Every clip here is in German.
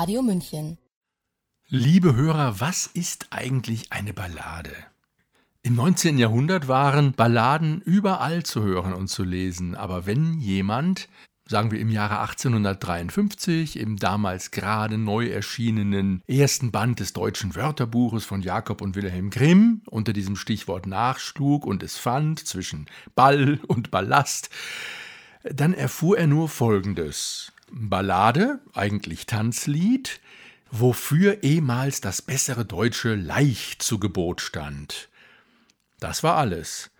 Radio München. Liebe Hörer, was ist eigentlich eine Ballade? Im 19. Jahrhundert waren Balladen überall zu hören und zu lesen, aber wenn jemand, sagen wir im Jahre 1853, im damals gerade neu erschienenen ersten Band des deutschen Wörterbuches von Jakob und Wilhelm Grimm unter diesem Stichwort nachschlug und es fand zwischen Ball und Ballast, dann erfuhr er nur Folgendes. Ballade, eigentlich Tanzlied, wofür ehemals das bessere Deutsche leicht zu Gebot stand. Das war alles.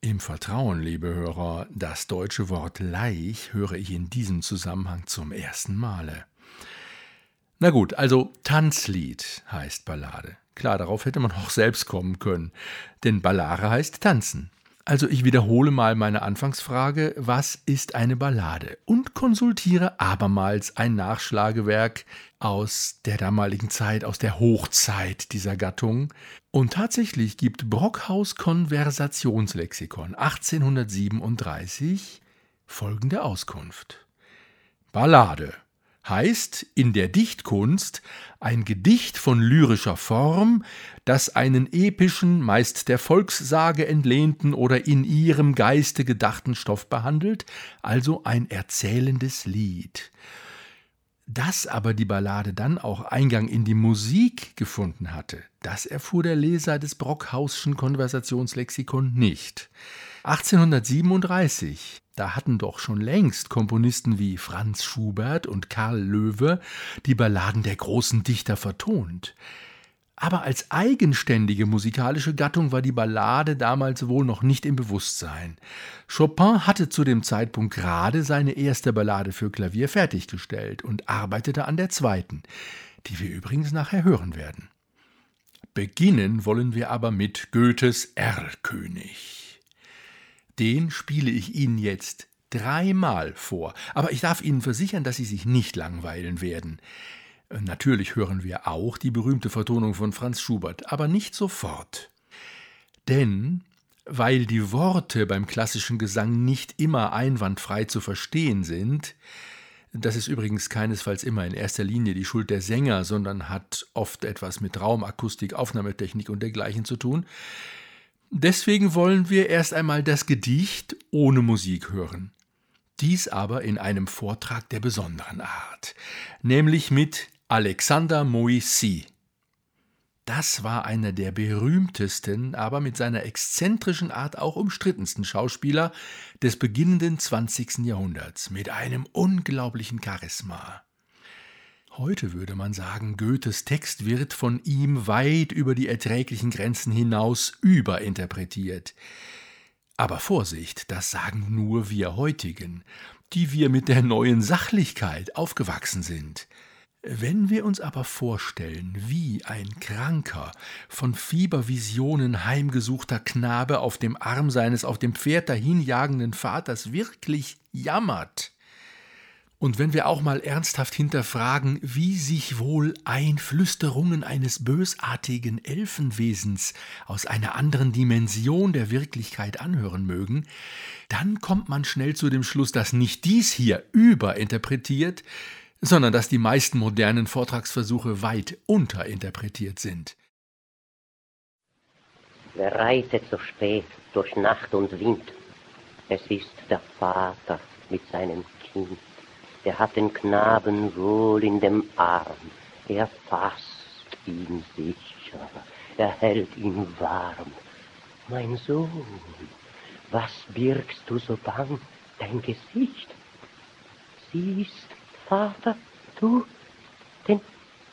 Im Vertrauen, liebe Hörer, das deutsche Wort Leich höre ich in diesem Zusammenhang zum ersten Male. Na gut, also Tanzlied heißt Ballade. Klar, darauf hätte man auch selbst kommen können, denn Ballare heißt tanzen. Also ich wiederhole mal meine Anfangsfrage, was ist eine Ballade? Und konsultiere abermals ein Nachschlagewerk aus der damaligen Zeit, aus der Hochzeit dieser Gattung. Und tatsächlich gibt Brockhaus Konversationslexikon 1837 folgende Auskunft. Ballade heißt in der Dichtkunst ein Gedicht von lyrischer Form, das einen epischen, meist der Volkssage entlehnten oder in ihrem Geiste gedachten Stoff behandelt, also ein erzählendes Lied. Dass aber die Ballade dann auch Eingang in die Musik gefunden hatte, das erfuhr der Leser des Brockhausschen Konversationslexikon nicht. 1837 da hatten doch schon längst Komponisten wie Franz Schubert und Karl Löwe die Balladen der großen Dichter vertont. Aber als eigenständige musikalische Gattung war die Ballade damals wohl noch nicht im Bewusstsein. Chopin hatte zu dem Zeitpunkt gerade seine erste Ballade für Klavier fertiggestellt und arbeitete an der zweiten, die wir übrigens nachher hören werden. Beginnen wollen wir aber mit Goethes Erlkönig. Den spiele ich Ihnen jetzt dreimal vor, aber ich darf Ihnen versichern, dass Sie sich nicht langweilen werden. Natürlich hören wir auch die berühmte Vertonung von Franz Schubert, aber nicht sofort. Denn weil die Worte beim klassischen Gesang nicht immer einwandfrei zu verstehen sind, das ist übrigens keinesfalls immer in erster Linie die Schuld der Sänger, sondern hat oft etwas mit Raumakustik, Aufnahmetechnik und dergleichen zu tun, Deswegen wollen wir erst einmal das Gedicht ohne Musik hören. Dies aber in einem Vortrag der besonderen Art, nämlich mit Alexander Moissy. Das war einer der berühmtesten, aber mit seiner exzentrischen Art auch umstrittensten Schauspieler des beginnenden 20. Jahrhunderts, mit einem unglaublichen Charisma. Heute würde man sagen, Goethes Text wird von ihm weit über die erträglichen Grenzen hinaus überinterpretiert. Aber Vorsicht, das sagen nur wir heutigen, die wir mit der neuen Sachlichkeit aufgewachsen sind. Wenn wir uns aber vorstellen, wie ein kranker, von Fiebervisionen heimgesuchter Knabe auf dem Arm seines auf dem Pferd dahinjagenden Vaters wirklich jammert, und wenn wir auch mal ernsthaft hinterfragen, wie sich wohl Einflüsterungen eines bösartigen Elfenwesens aus einer anderen Dimension der Wirklichkeit anhören mögen, dann kommt man schnell zu dem Schluss, dass nicht dies hier überinterpretiert, sondern dass die meisten modernen Vortragsversuche weit unterinterpretiert sind. Wer reitet so spät durch Nacht und Wind? Es ist der Vater mit seinem Kind der hat den Knaben wohl in dem Arm, er fasst ihn sicher, er hält ihn warm. Mein Sohn, was birgst du so bang dein Gesicht? Siehst, Vater, du den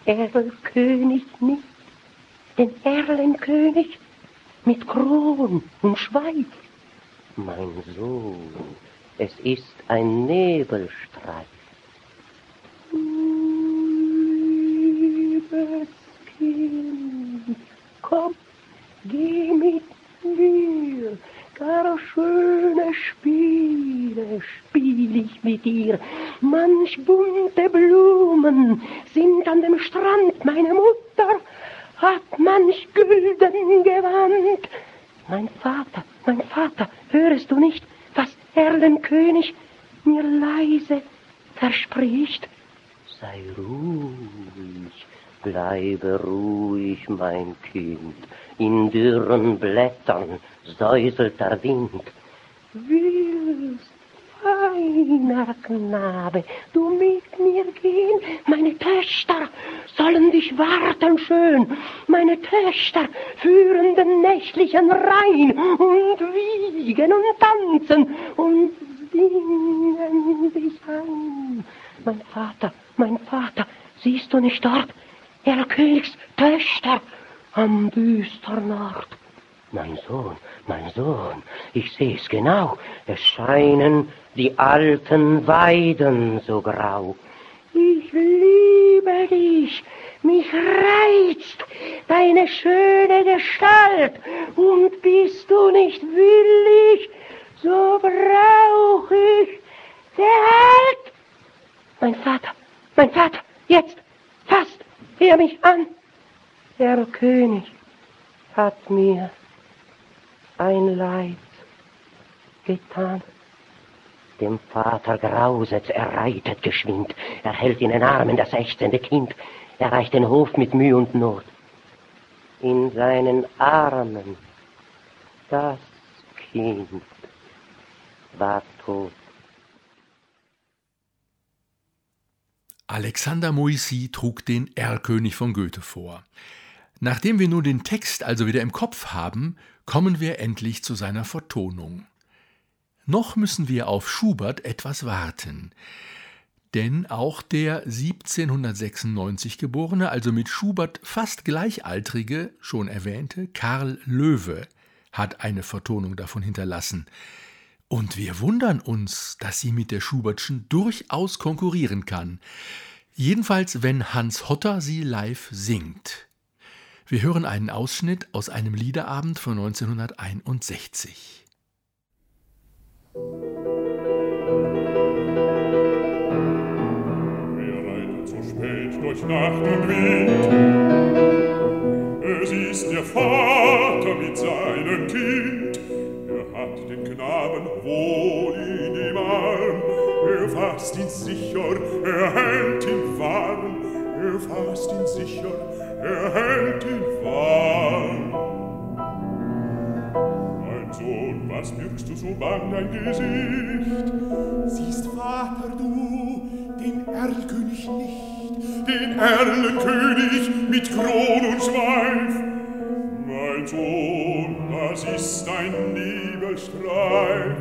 Erlkönig nicht? den Erlenkönig mit Kron und Schweif. Mein Sohn, es ist ein Nebelstreif. Kind, komm, geh mit mir, gar schöne Spiele spiel ich mit dir. Manch bunte Blumen sind an dem Strand, meine Mutter hat manch gülden Gewand. Mein Vater, mein Vater, hörest du nicht, was Erlenkönig mir leise verspricht? Sei ruhig, bleibe ruhig, mein Kind, in dürren Blättern säuselt der Wind. Willst feiner Knabe, du mit mir gehen, meine Töchter sollen dich warten schön, meine Töchter führen den nächtlichen Rhein und wiegen und tanzen und singen dich an. Mein Vater, mein Vater, siehst du nicht dort, der Königstöchter am düstern Ort? Mein Sohn, mein Sohn, ich seh's genau, es scheinen die alten Weiden so grau. Ich liebe dich, mich reizt deine schöne Gestalt, und bist du nicht willig, so brauch ich der Halt. Mein Vater, mein Vater, jetzt, fast, hör mich an. Der König hat mir ein Leid getan. Dem Vater grauset, er reitet geschwind, er hält in den Armen das ächzende Kind, erreicht den Hof mit Mühe und Not. In seinen Armen das Kind war tot. Alexander Moissy trug den Erlkönig von Goethe vor. Nachdem wir nun den Text also wieder im Kopf haben, kommen wir endlich zu seiner Vertonung. Noch müssen wir auf Schubert etwas warten. Denn auch der 1796 geborene, also mit Schubert fast gleichaltrige, schon erwähnte Karl Löwe hat eine Vertonung davon hinterlassen. Und wir wundern uns, dass sie mit der Schubertschen durchaus konkurrieren kann. Jedenfalls, wenn Hans Hotter sie live singt. Wir hören einen Ausschnitt aus einem Liederabend von 1961. Wir reiten so spät durch Nacht und Wind. Es ist der Vater mit seinem Kind. hat den Knaben wohl in dem Arm. Er fasst ihn sicher, er hält ihn warm. Er fasst ihn sicher, er hält ihn warm. Mein Sohn, was wirkst du so bang dein Gesicht? Siehst, Vater, du den Erlkönig nicht, den Erlkönig mit Kron und Schweif. Mein Sohn, Das ist ein Nebelstreif,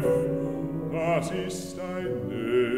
das ist ein Nebelstreif.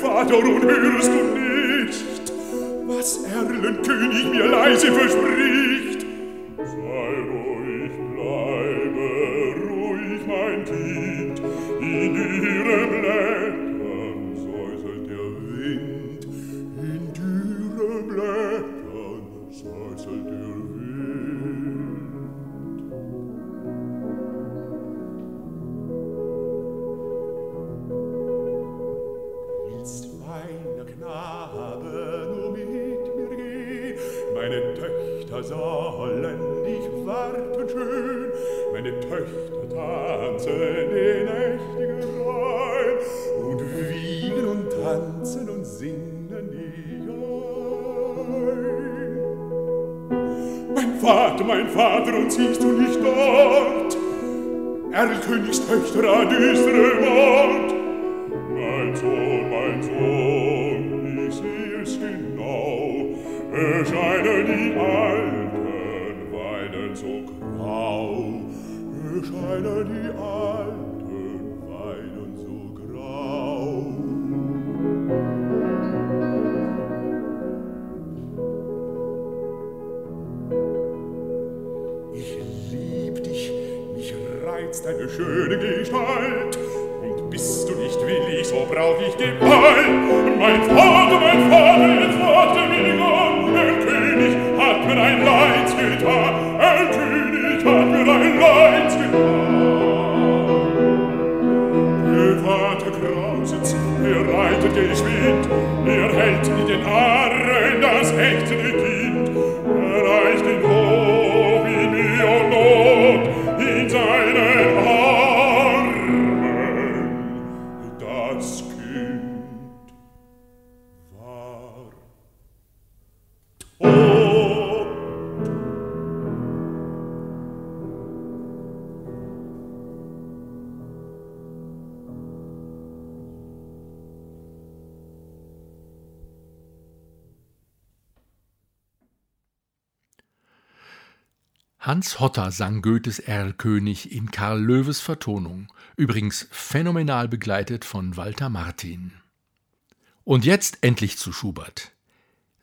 Vater und hörst du nicht, was Erlenkönig mir leise verspricht? Hans Hotter sang Goethes Erlkönig in Karl Löwes Vertonung, übrigens phänomenal begleitet von Walter Martin. Und jetzt endlich zu Schubert.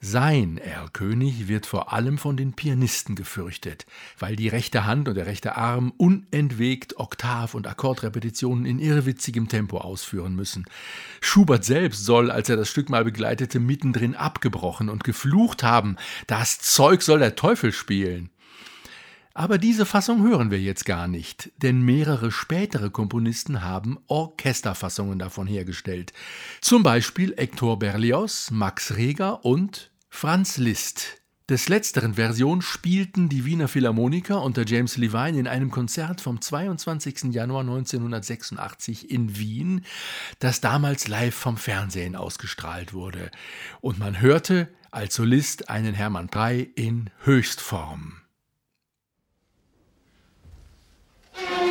Sein Erlkönig wird vor allem von den Pianisten gefürchtet, weil die rechte Hand und der rechte Arm unentwegt Oktav- und Akkordrepetitionen in irrwitzigem Tempo ausführen müssen. Schubert selbst soll, als er das Stück mal begleitete, mittendrin abgebrochen und geflucht haben: Das Zeug soll der Teufel spielen! Aber diese Fassung hören wir jetzt gar nicht, denn mehrere spätere Komponisten haben Orchesterfassungen davon hergestellt. Zum Beispiel Hector Berlioz, Max Reger und Franz Liszt. Des letzteren Version spielten die Wiener Philharmoniker unter James Levine in einem Konzert vom 22. Januar 1986 in Wien, das damals live vom Fernsehen ausgestrahlt wurde. Und man hörte als Solist einen Hermann Prey in Höchstform. Thank you.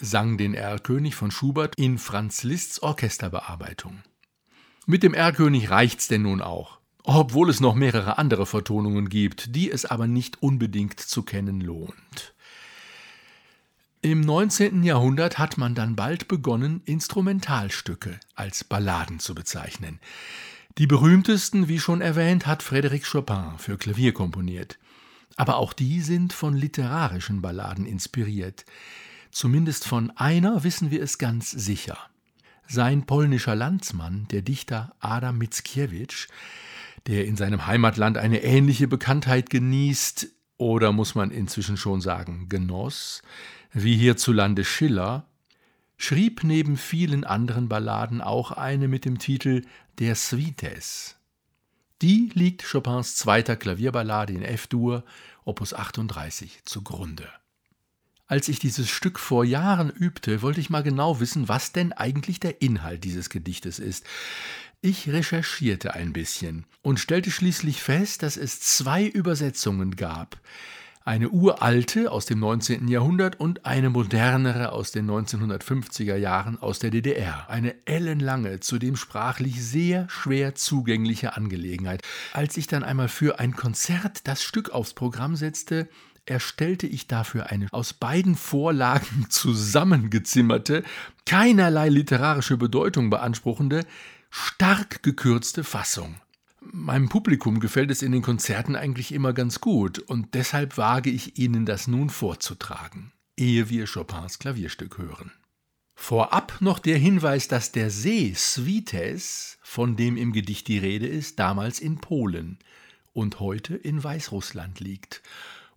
Sang den Erlkönig von Schubert in Franz Liszts Orchesterbearbeitung. Mit dem Erlkönig reicht's denn nun auch, obwohl es noch mehrere andere Vertonungen gibt, die es aber nicht unbedingt zu kennen lohnt. Im 19. Jahrhundert hat man dann bald begonnen, Instrumentalstücke als Balladen zu bezeichnen. Die berühmtesten, wie schon erwähnt, hat Frédéric Chopin für Klavier komponiert. Aber auch die sind von literarischen Balladen inspiriert. Zumindest von einer wissen wir es ganz sicher. Sein polnischer Landsmann, der Dichter Adam Mickiewicz, der in seinem Heimatland eine ähnliche Bekanntheit genießt, oder muss man inzwischen schon sagen, genoss, wie hierzulande Schiller, schrieb neben vielen anderen Balladen auch eine mit dem Titel Der Suites. Die liegt Chopins zweiter Klavierballade in F-Dur, Opus 38, zugrunde. Als ich dieses Stück vor Jahren übte, wollte ich mal genau wissen, was denn eigentlich der Inhalt dieses Gedichtes ist. Ich recherchierte ein bisschen und stellte schließlich fest, dass es zwei Übersetzungen gab eine uralte aus dem 19. Jahrhundert und eine modernere aus den 1950er Jahren aus der DDR. Eine ellenlange, zudem sprachlich sehr schwer zugängliche Angelegenheit. Als ich dann einmal für ein Konzert das Stück aufs Programm setzte, erstellte ich dafür eine aus beiden Vorlagen zusammengezimmerte, keinerlei literarische Bedeutung beanspruchende, stark gekürzte Fassung. Meinem Publikum gefällt es in den Konzerten eigentlich immer ganz gut und deshalb wage ich Ihnen das nun vorzutragen, ehe wir Chopins Klavierstück hören. Vorab noch der Hinweis, dass der See Svites, von dem im Gedicht die Rede ist, damals in Polen und heute in Weißrussland liegt,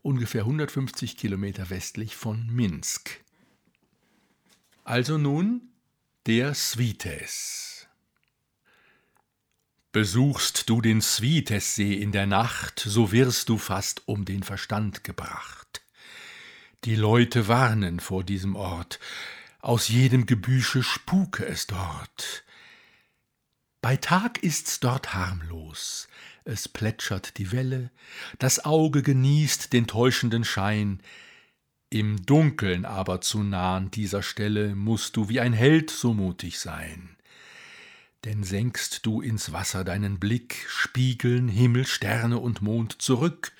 ungefähr 150 Kilometer westlich von Minsk. Also nun der Svites. Besuchst du den Svitessee in der Nacht, so wirst du fast um den Verstand gebracht. Die Leute warnen vor diesem Ort, aus jedem Gebüsche spuke es dort. Bei Tag ist's dort harmlos, es plätschert die Welle, das Auge genießt den täuschenden Schein, im Dunkeln aber zu nahen dieser Stelle musst du wie ein Held so mutig sein denn senkst du ins Wasser deinen Blick, spiegeln Himmel, Sterne und Mond zurück.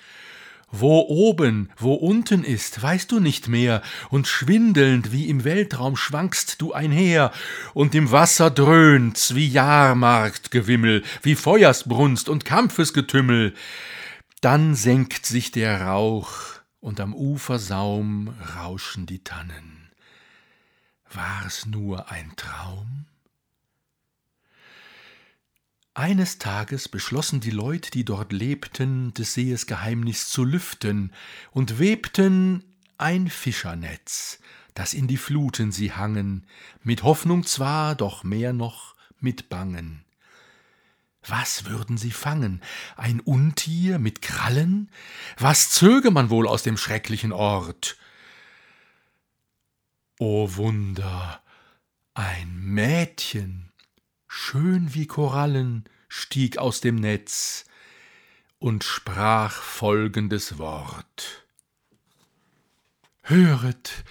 Wo oben, wo unten ist, weißt du nicht mehr, und schwindelnd wie im Weltraum schwankst du einher, und im Wasser dröhnt's wie Jahrmarktgewimmel, wie Feuersbrunst und Kampfesgetümmel. Dann senkt sich der Rauch, und am Ufersaum rauschen die Tannen. War's nur ein Traum? Eines Tages beschlossen die Leute, die dort lebten, des Sees Geheimnis zu lüften und webten ein Fischernetz, das in die Fluten sie hangen, mit Hoffnung zwar, doch mehr noch mit Bangen. Was würden sie fangen? Ein Untier mit Krallen? Was zöge man wohl aus dem schrecklichen Ort? O Wunder, ein Mädchen, schön wie Korallen, stieg aus dem Netz und sprach folgendes Wort. Höret,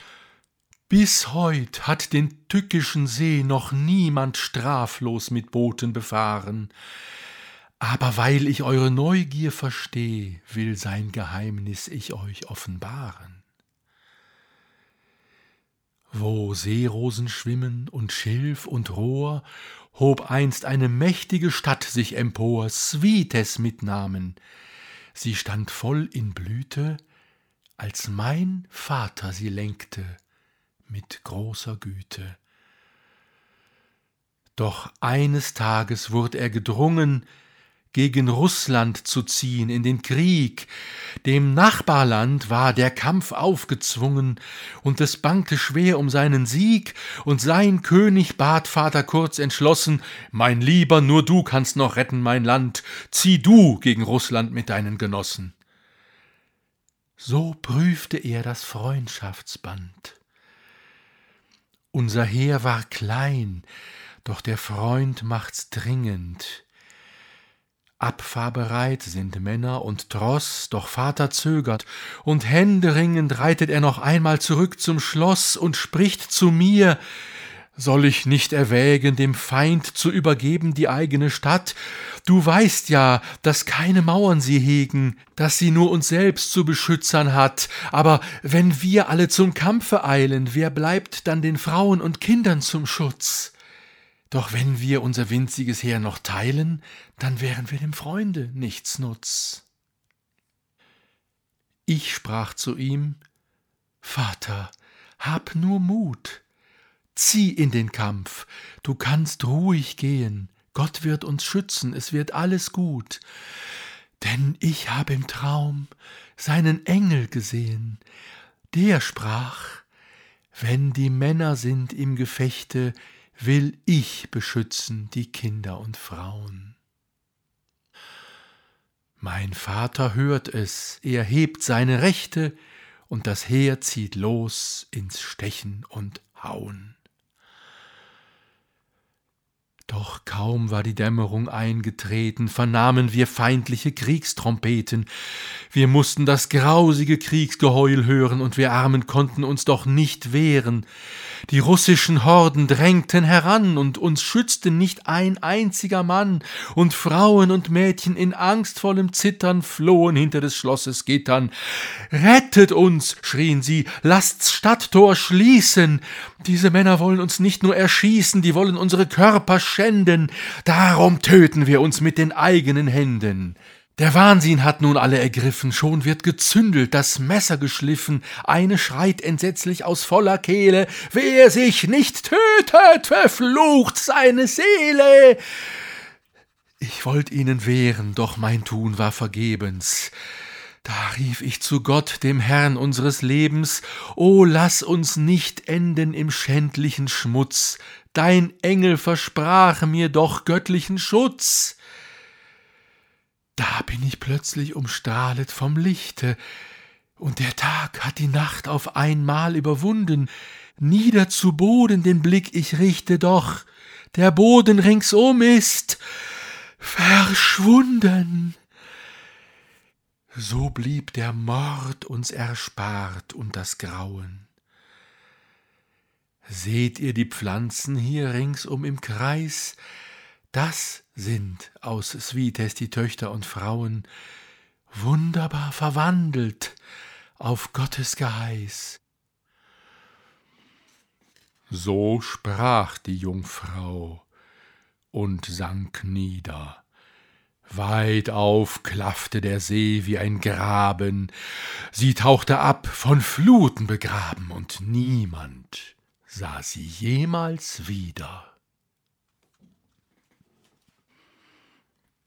bis heut hat den tückischen See noch niemand straflos mit Booten befahren, aber weil ich eure Neugier versteh, will sein Geheimnis ich euch offenbaren. Wo Seerosen schwimmen und Schilf und Rohr hob einst eine mächtige Stadt sich empor, Svites mit Namen. Sie stand voll in Blüte, als mein Vater sie lenkte mit großer Güte. Doch eines Tages wurde er gedrungen, gegen Russland zu ziehen in den Krieg. Dem Nachbarland war der Kampf aufgezwungen, und es bangte schwer um seinen Sieg, und sein König bat Vater Kurz entschlossen, Mein Lieber, nur du kannst noch retten mein Land, zieh du gegen Russland mit deinen Genossen. So prüfte er das Freundschaftsband. Unser Heer war klein, doch der Freund macht's dringend. Abfahrbereit sind Männer und Tross, doch Vater zögert, und händeringend reitet er noch einmal zurück zum Schloss und spricht zu mir, soll ich nicht erwägen, dem Feind zu übergeben die eigene Stadt? Du weißt ja, dass keine Mauern sie hegen, dass sie nur uns selbst zu beschützern hat. Aber wenn wir alle zum Kampfe eilen, wer bleibt dann den Frauen und Kindern zum Schutz? Doch wenn wir unser winziges Heer noch teilen, dann wären wir dem Freunde nichts nutz. Ich sprach zu ihm, Vater, hab nur Mut, zieh in den Kampf, du kannst ruhig gehen, Gott wird uns schützen, es wird alles gut. Denn ich hab im Traum seinen Engel gesehen, der sprach, wenn die Männer sind im Gefechte, will ich beschützen die Kinder und Frauen. Mein Vater hört es, er hebt seine Rechte, und das Heer zieht los ins Stechen und Hauen. Doch kaum war die Dämmerung eingetreten, vernahmen wir feindliche Kriegstrompeten. Wir mussten das grausige Kriegsgeheul hören, und wir Armen konnten uns doch nicht wehren. Die russischen Horden drängten heran, und uns schützte nicht ein einziger Mann, und Frauen und Mädchen in angstvollem Zittern flohen hinter des Schlosses Gittern. Rettet uns, schrien sie, lasst's Stadttor schließen. Diese Männer wollen uns nicht nur erschießen, die wollen unsere Körper schänden, darum töten wir uns mit den eigenen Händen. Der Wahnsinn hat nun alle ergriffen, schon wird gezündelt, das Messer geschliffen, eine schreit entsetzlich aus voller Kehle, wer sich nicht tötet, verflucht seine Seele. Ich wollt ihnen wehren, doch mein Tun war vergebens. Da rief ich zu Gott, dem Herrn unseres Lebens, O lass uns nicht enden im schändlichen Schmutz, dein Engel versprach mir doch göttlichen Schutz. Da bin ich plötzlich umstrahlet vom Lichte, und der Tag hat die Nacht auf einmal überwunden, nieder zu Boden den Blick ich richte, doch der Boden ringsum ist verschwunden. So blieb der Mord uns erspart und das Grauen. Seht ihr die Pflanzen hier ringsum im Kreis? Das sind aus Svites die Töchter und Frauen, wunderbar verwandelt auf Gottes Geheiß. So sprach die Jungfrau und sank nieder. Weit auf klaffte der See wie ein Graben, sie tauchte ab, von Fluten begraben, und niemand sah sie jemals wieder.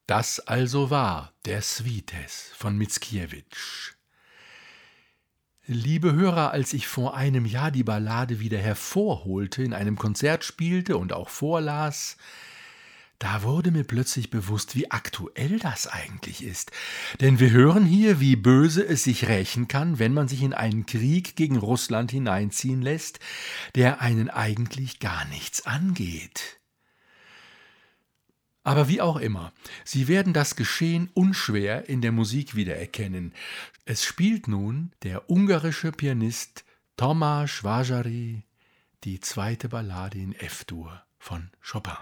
Das also war der Svites von Mickiewicz. Liebe Hörer, als ich vor einem Jahr die Ballade wieder hervorholte, in einem Konzert spielte und auch vorlas, da wurde mir plötzlich bewusst, wie aktuell das eigentlich ist. Denn wir hören hier, wie böse es sich rächen kann, wenn man sich in einen Krieg gegen Russland hineinziehen lässt, der einen eigentlich gar nichts angeht. Aber wie auch immer, Sie werden das Geschehen unschwer in der Musik wiedererkennen. Es spielt nun der ungarische Pianist Tomasz Vajary die zweite Ballade in F-Dur von Chopin.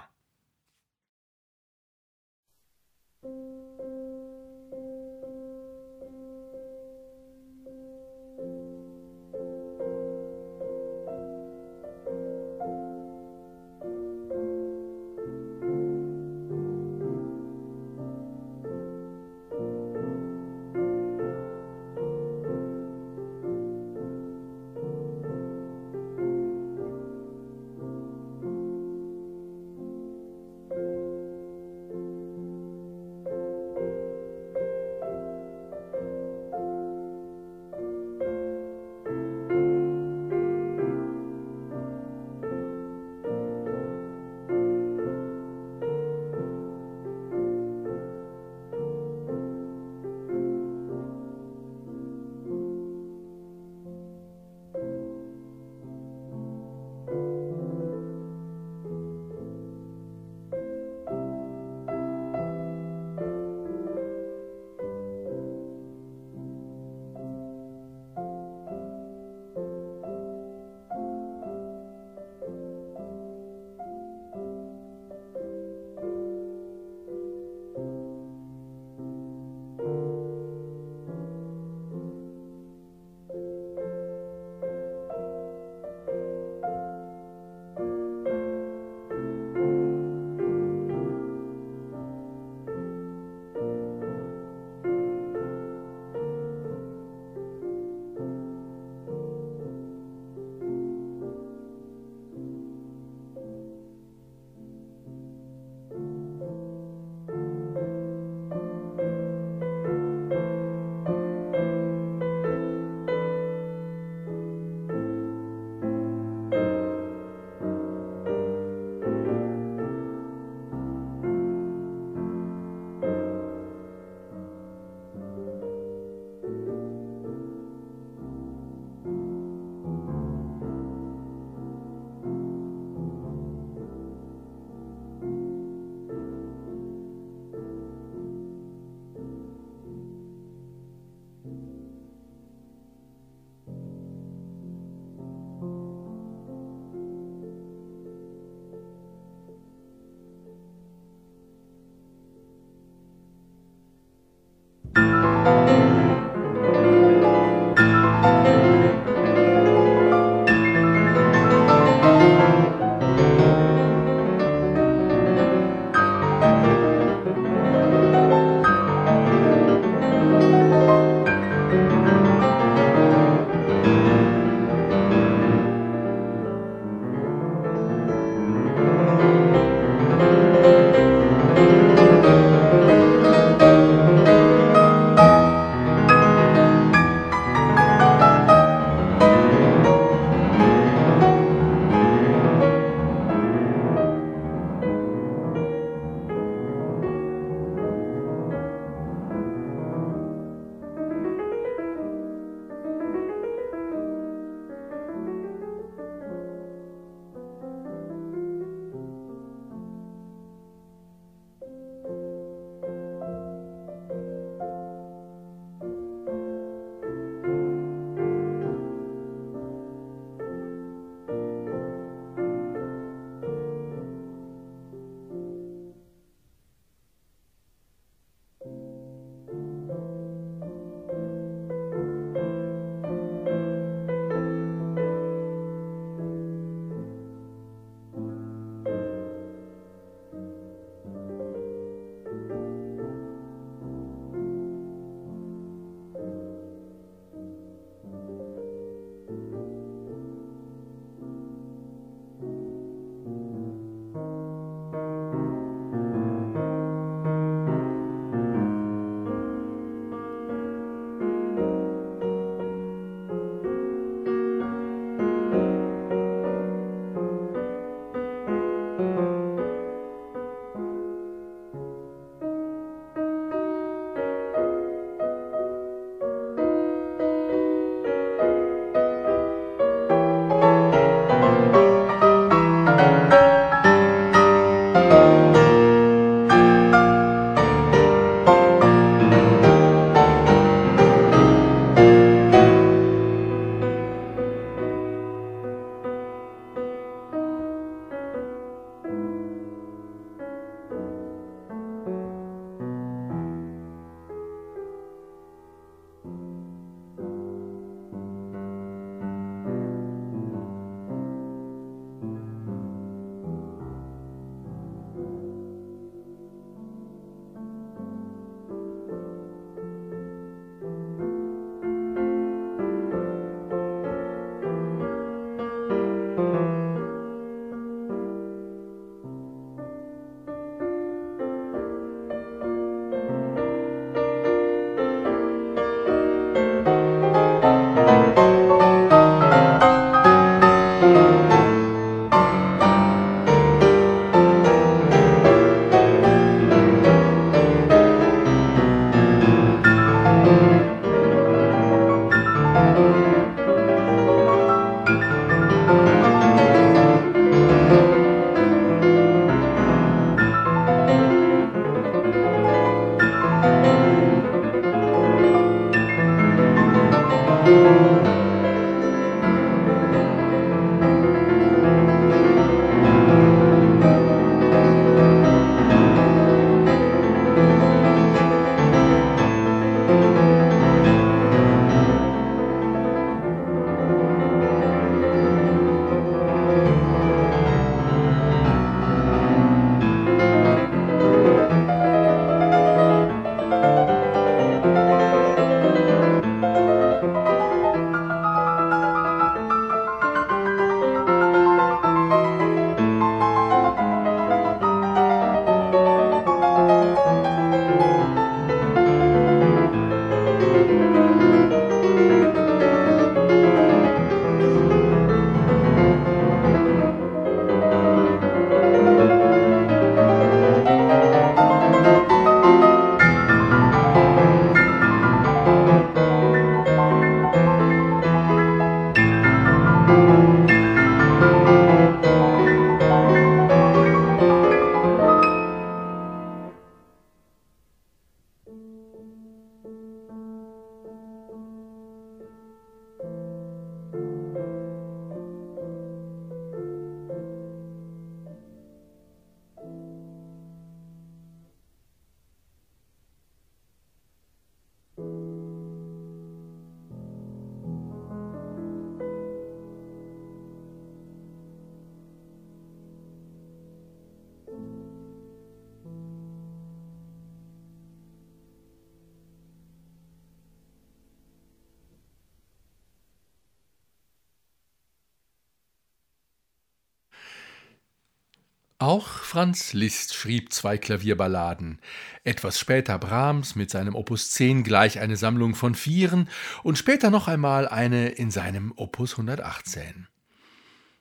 Auch Franz Liszt schrieb zwei Klavierballaden. Etwas später Brahms mit seinem Opus 10 gleich eine Sammlung von Vieren und später noch einmal eine in seinem Opus 118.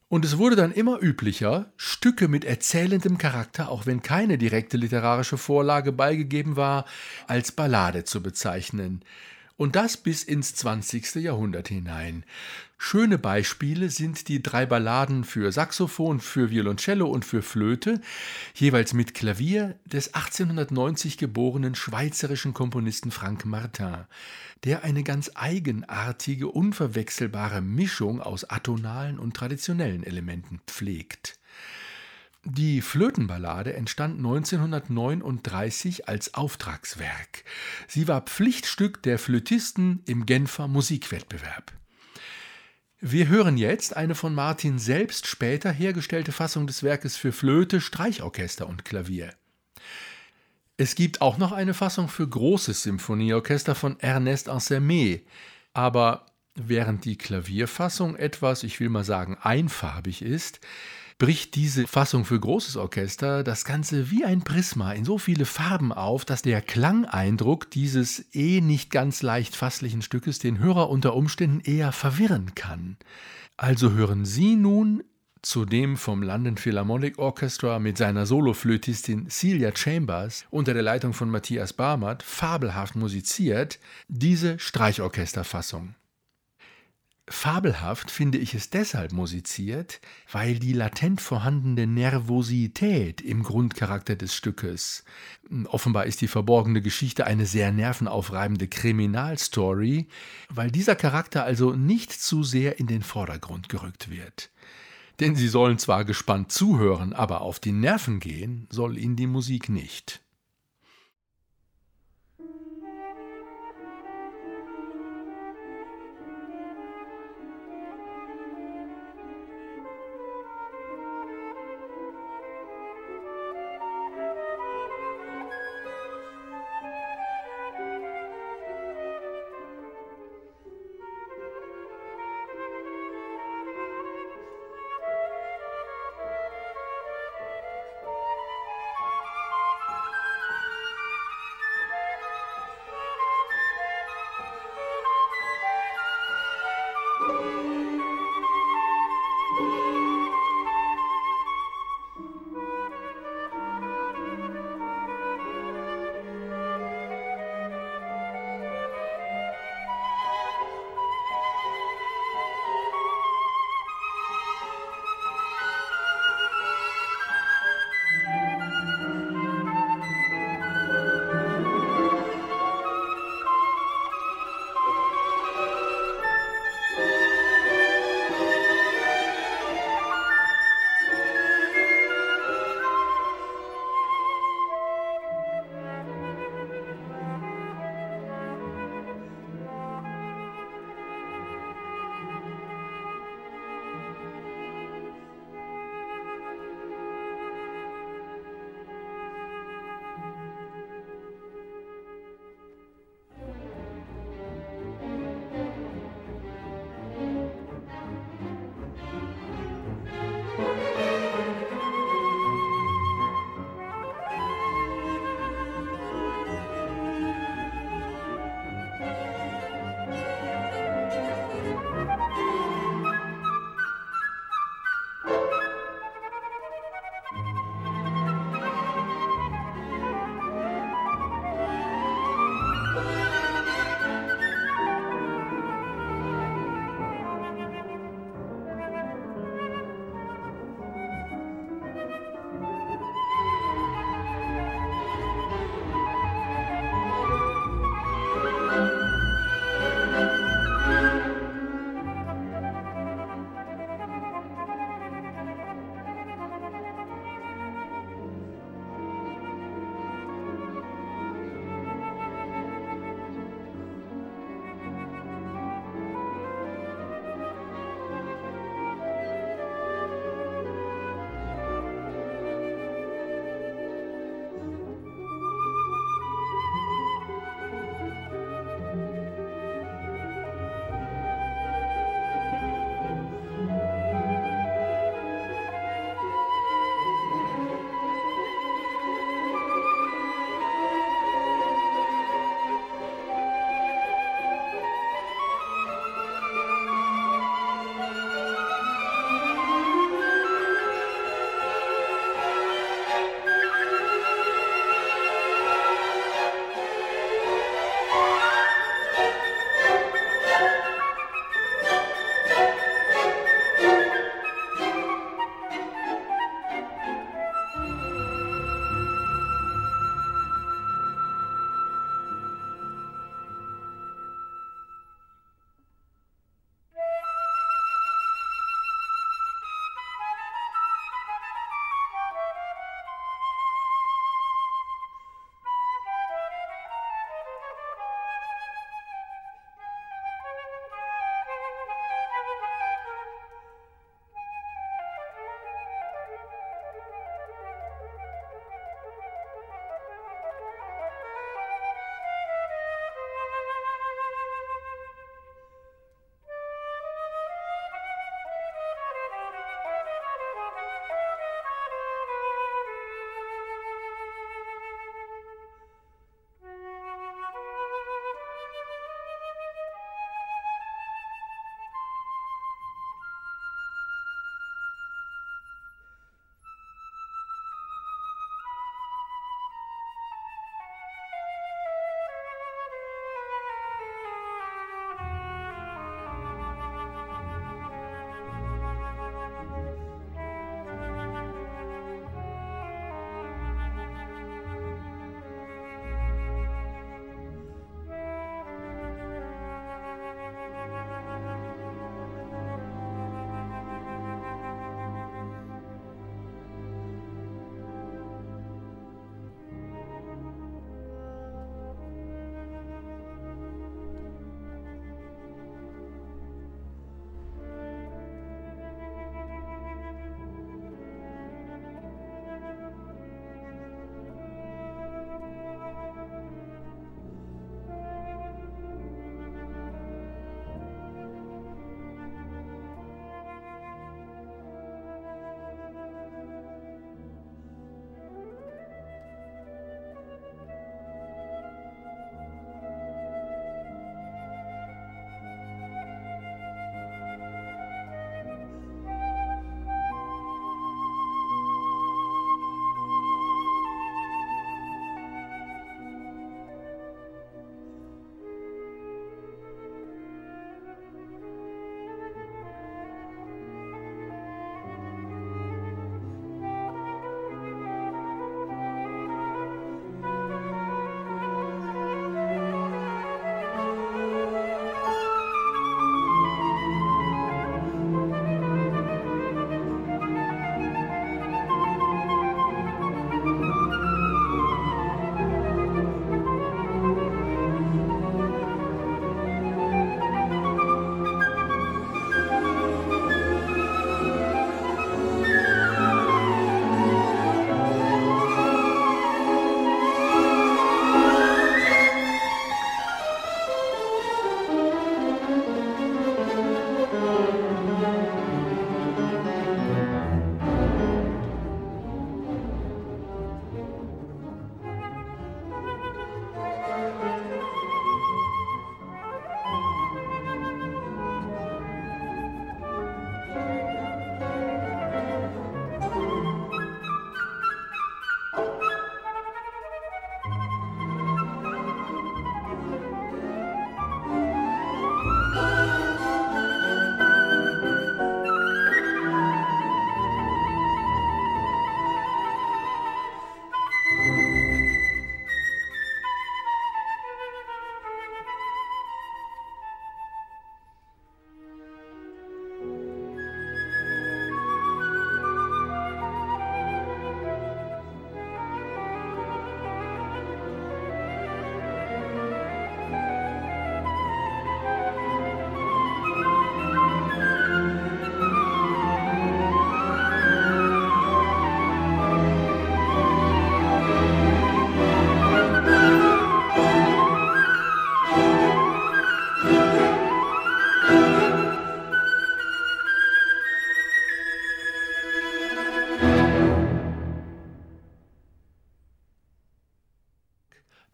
Und es wurde dann immer üblicher, Stücke mit erzählendem Charakter, auch wenn keine direkte literarische Vorlage beigegeben war, als Ballade zu bezeichnen. Und das bis ins 20. Jahrhundert hinein. Schöne Beispiele sind die drei Balladen für Saxophon, für Violoncello und für Flöte, jeweils mit Klavier des 1890 geborenen schweizerischen Komponisten Frank Martin, der eine ganz eigenartige, unverwechselbare Mischung aus atonalen und traditionellen Elementen pflegt. Die Flötenballade entstand 1939 als Auftragswerk. Sie war Pflichtstück der Flötisten im Genfer Musikwettbewerb. Wir hören jetzt eine von Martin selbst später hergestellte Fassung des Werkes für Flöte, Streichorchester und Klavier. Es gibt auch noch eine Fassung für großes Symphonieorchester von Ernest Ansermet, aber während die Klavierfassung etwas, ich will mal sagen, einfarbig ist, bricht diese Fassung für großes Orchester das Ganze wie ein Prisma in so viele Farben auf, dass der Klangeindruck dieses eh nicht ganz leicht fasslichen Stückes den Hörer unter Umständen eher verwirren kann. Also hören Sie nun zu dem vom London Philharmonic Orchestra mit seiner Soloflötistin Celia Chambers unter der Leitung von Matthias Barmert fabelhaft musiziert, diese Streichorchesterfassung. Fabelhaft finde ich es deshalb musiziert, weil die latent vorhandene Nervosität im Grundcharakter des Stückes, offenbar ist die verborgene Geschichte eine sehr nervenaufreibende Kriminalstory, weil dieser Charakter also nicht zu sehr in den Vordergrund gerückt wird. Denn sie sollen zwar gespannt zuhören, aber auf die Nerven gehen soll ihnen die Musik nicht.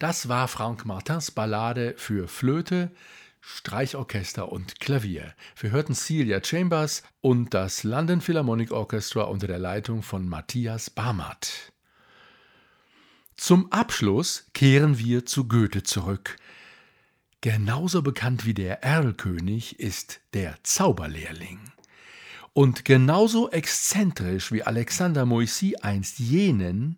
Das war Franck Martins Ballade für Flöte, Streichorchester und Klavier. Wir hörten Celia Chambers und das London Philharmonic Orchestra unter der Leitung von Matthias Barmatt. Zum Abschluss kehren wir zu Goethe zurück. Genauso bekannt wie der Erlkönig ist der Zauberlehrling. Und genauso exzentrisch wie Alexander Moissy einst jenen,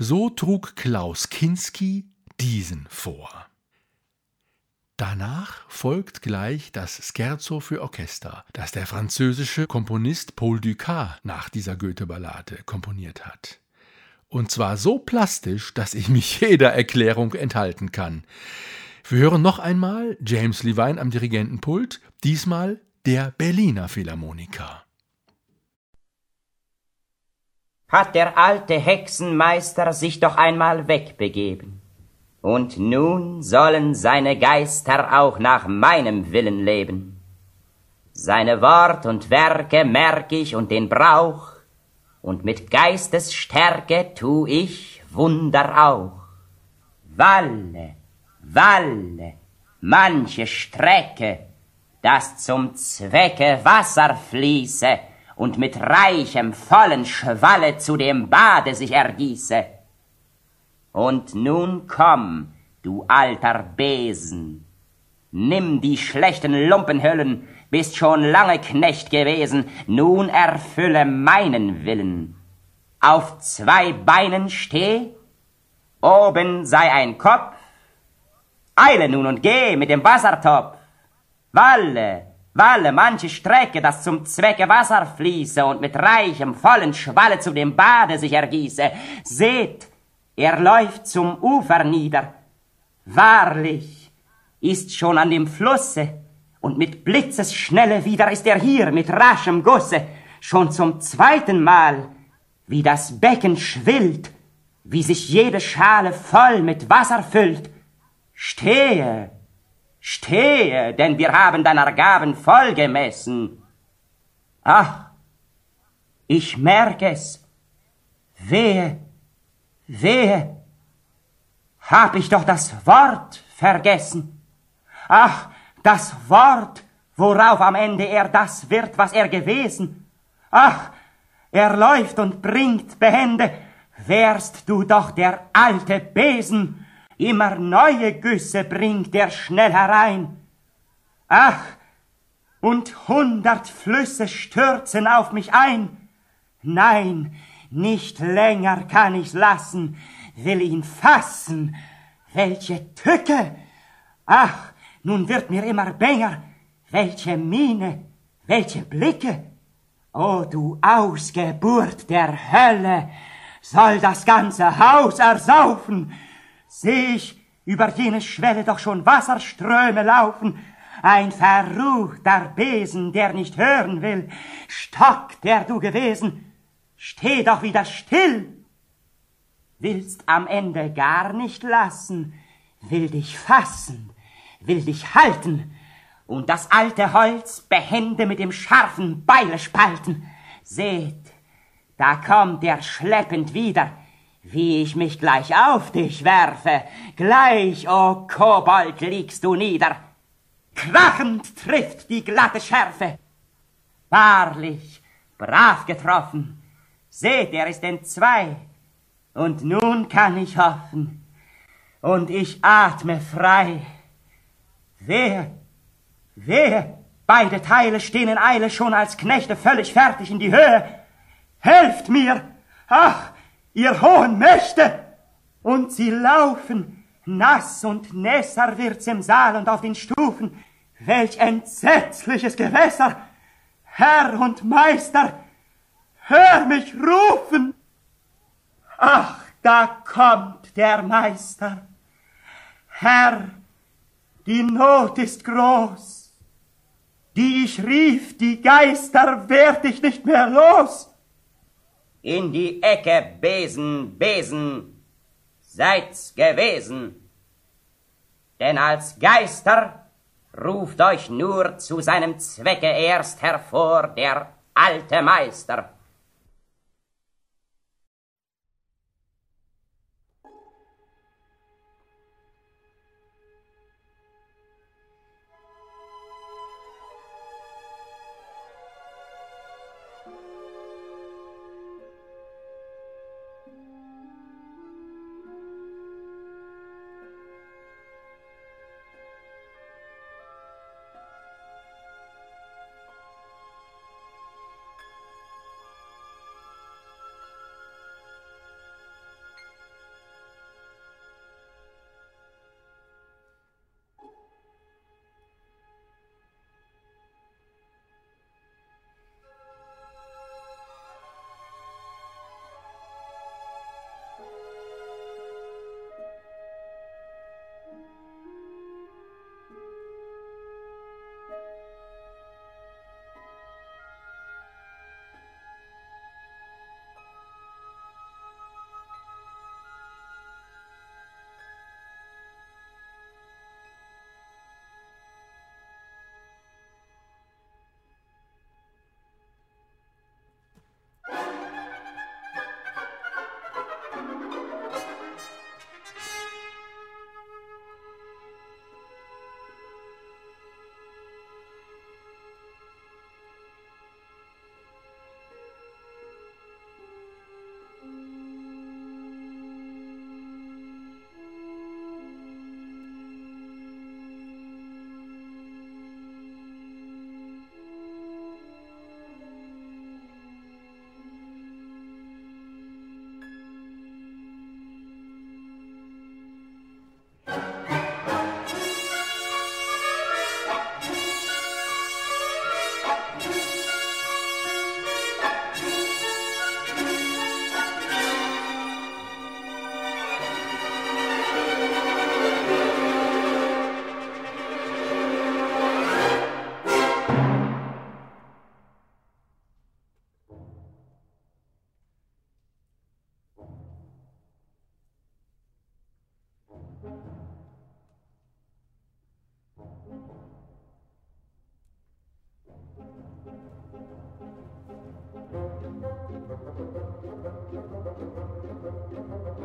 so trug Klaus Kinski diesen vor. Danach folgt gleich das Scherzo für Orchester, das der französische Komponist Paul Dukas nach dieser Goethe-Ballade komponiert hat. Und zwar so plastisch, dass ich mich jeder Erklärung enthalten kann. Wir hören noch einmal James Levine am Dirigentenpult, diesmal der Berliner Philharmoniker. Hat der alte Hexenmeister sich doch einmal wegbegeben und nun sollen seine Geister auch nach meinem Willen leben. Seine Wort und Werke merk ich und den Brauch, und mit Geistesstärke tu ich Wunder auch. Walle, Walle, manche Strecke, dass zum Zwecke Wasser fließe und mit reichem, vollen Schwalle zu dem Bade sich ergieße, und nun komm, du alter Besen, nimm die schlechten Lumpenhüllen, bist schon lange Knecht gewesen, nun erfülle meinen Willen. Auf zwei Beinen steh, oben sei ein Kopf, eile nun und geh mit dem Wassertopf. Walle, walle manche Strecke, dass zum Zwecke Wasser fließe und mit reichem, vollen Schwalle zu dem Bade sich ergieße. Seht, er läuft zum Ufer nieder. Wahrlich ist schon an dem Flusse, und mit Blitzesschnelle wieder ist er hier mit raschem Gusse, schon zum zweiten Mal, wie das Becken schwillt, wie sich jede Schale voll mit Wasser füllt. Stehe, stehe, denn wir haben deiner Gaben voll gemessen. Ach, ich merk es, wehe, Wehe, hab ich doch das Wort vergessen. Ach, das Wort, worauf am Ende er das wird, was er gewesen. Ach, er läuft und bringt behende, wärst du doch der alte Besen, immer neue Güsse bringt er schnell herein. Ach, und hundert Flüsse stürzen auf mich ein. Nein, nicht länger kann ich's lassen, will ihn fassen. Welche Tücke! Ach, nun wird mir immer bänger. Welche Miene, welche Blicke! O du Ausgeburt der Hölle! Soll das ganze Haus ersaufen? Seh ich über jene Schwelle doch schon Wasserströme laufen, ein verruchter Besen, der nicht hören will, Stock, der du gewesen, Steh doch wieder still! Willst am Ende gar nicht lassen, will dich fassen, will dich halten und das alte Holz behende mit dem scharfen Beile spalten. Seht, da kommt er schleppend wieder, wie ich mich gleich auf dich werfe, gleich, o oh Kobold, liegst du nieder. Krachend trifft die glatte Schärfe. Wahrlich, brav getroffen, Seht, er ist entzwei. Und nun kann ich hoffen. Und ich atme frei. Wer, wer, beide Teile stehen in Eile schon als Knechte völlig fertig in die Höhe. Helft mir! Ach, ihr hohen Mächte! Und sie laufen, nass und nässer wird's im Saal und auf den Stufen. Welch entsetzliches Gewässer! Herr und Meister, hör mich rufen. Ach, da kommt der Meister. Herr, die Not ist groß. Die ich rief, die Geister werd ich nicht mehr los. In die Ecke, Besen, Besen, seid's gewesen. Denn als Geister ruft euch nur zu seinem Zwecke erst hervor der alte Meister.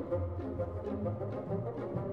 Thank you.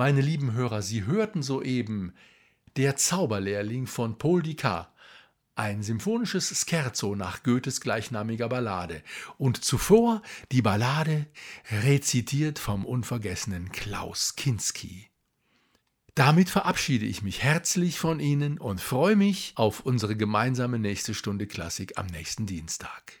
Meine lieben Hörer, Sie hörten soeben Der Zauberlehrling von Paul Dicard, ein symphonisches Scherzo nach Goethes gleichnamiger Ballade und zuvor die Ballade rezitiert vom unvergessenen Klaus Kinski. Damit verabschiede ich mich herzlich von Ihnen und freue mich auf unsere gemeinsame nächste Stunde Klassik am nächsten Dienstag.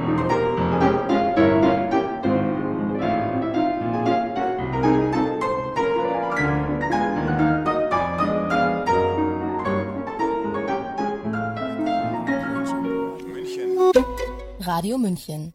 Radio München